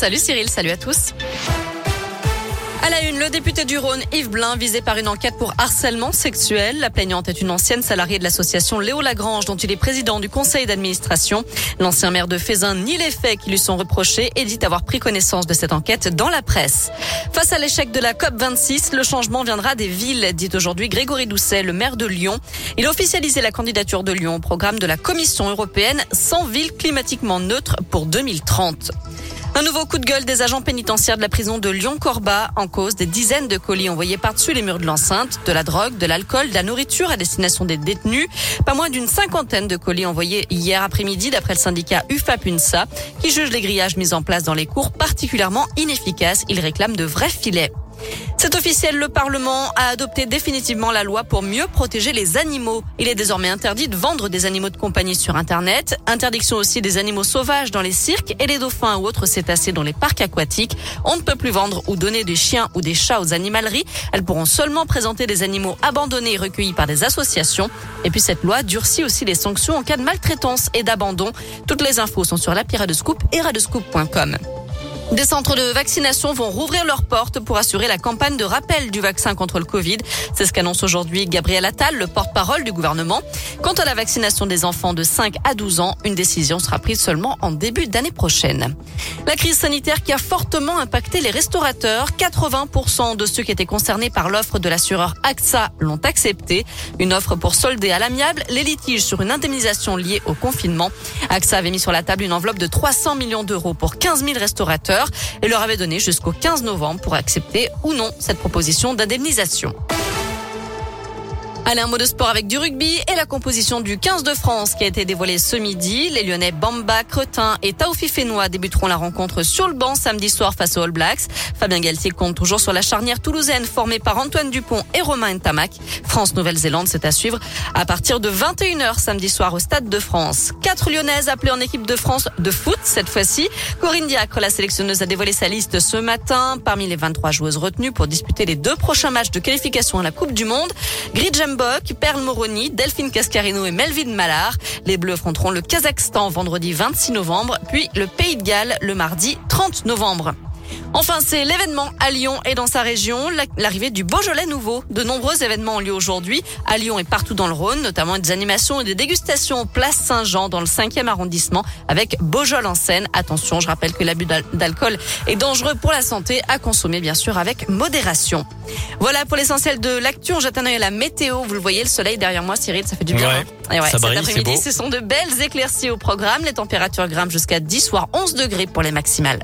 Salut Cyril, salut à tous. À la une, le député du Rhône, Yves Blin, visé par une enquête pour harcèlement sexuel. La plaignante est une ancienne salariée de l'association Léo Lagrange, dont il est président du conseil d'administration. L'ancien maire de Fézin nie les faits qui lui sont reprochés et dit avoir pris connaissance de cette enquête dans la presse. Face à l'échec de la COP26, le changement viendra des villes, dit aujourd'hui Grégory Doucet, le maire de Lyon. Il a officialisé la candidature de Lyon au programme de la Commission européenne sans ville climatiquement neutre pour 2030. Un nouveau coup de gueule des agents pénitentiaires de la prison de Lyon-Corba en cause des dizaines de colis envoyés par-dessus les murs de l'enceinte, de la drogue, de l'alcool, de la nourriture à destination des détenus. Pas moins d'une cinquantaine de colis envoyés hier après-midi d'après le syndicat UFAPUNSA qui juge les grillages mis en place dans les cours particulièrement inefficaces. Il réclame de vrais filets. C'est officiel, le Parlement a adopté définitivement la loi pour mieux protéger les animaux. Il est désormais interdit de vendre des animaux de compagnie sur Internet. Interdiction aussi des animaux sauvages dans les cirques et les dauphins ou autres cétacés dans les parcs aquatiques. On ne peut plus vendre ou donner des chiens ou des chats aux animaleries. Elles pourront seulement présenter des animaux abandonnés et recueillis par des associations. Et puis cette loi durcit aussi les sanctions en cas de maltraitance et d'abandon. Toutes les infos sont sur l'appli Radescoop et radescoop.com. Des centres de vaccination vont rouvrir leurs portes pour assurer la campagne de rappel du vaccin contre le Covid. C'est ce qu'annonce aujourd'hui Gabriel Attal, le porte-parole du gouvernement. Quant à la vaccination des enfants de 5 à 12 ans, une décision sera prise seulement en début d'année prochaine. La crise sanitaire qui a fortement impacté les restaurateurs. 80% de ceux qui étaient concernés par l'offre de l'assureur AXA l'ont accepté. Une offre pour solder à l'amiable les litiges sur une indemnisation liée au confinement. AXA avait mis sur la table une enveloppe de 300 millions d'euros pour 15 000 restaurateurs et leur avait donné jusqu'au 15 novembre pour accepter ou non cette proposition d'indemnisation. Allez, un mot de sport avec du rugby et la composition du 15 de France qui a été dévoilée ce midi. Les Lyonnais Bamba, Cretin et Taoufi Fénois débuteront la rencontre sur le banc samedi soir face aux All Blacks. Fabien Galtier compte toujours sur la charnière toulousaine formée par Antoine Dupont et Romain Ntamak. France-Nouvelle-Zélande, c'est à suivre à partir de 21h samedi soir au Stade de France. Quatre Lyonnaises appelées en équipe de France de foot cette fois-ci. Corinne Diacre, la sélectionneuse, a dévoilé sa liste ce matin parmi les 23 joueuses retenues pour disputer les deux prochains matchs de qualification à la Coupe du Monde. Perle Moroni, Delphine Cascarino et Melvin Mallard. Les Bleus affronteront le Kazakhstan vendredi 26 novembre, puis le Pays de Galles le mardi 30 novembre. Enfin, c'est l'événement à Lyon et dans sa région, l'arrivée du Beaujolais nouveau. De nombreux événements ont lieu aujourd'hui à Lyon et partout dans le Rhône, notamment des animations et des dégustations place Saint-Jean dans le 5e arrondissement avec Beaujolais en scène. Attention, je rappelle que l'abus d'alcool est dangereux pour la santé à consommer bien sûr avec modération. Voilà pour l'essentiel de l'actu. On jette un œil à la météo. Vous le voyez, le soleil derrière moi, Cyril, ça fait du bien. Ouais, hein. et ouais, cet après-midi, ce sont de belles éclaircies au programme. Les températures grimpent jusqu'à 10 voire 11 degrés pour les maximales.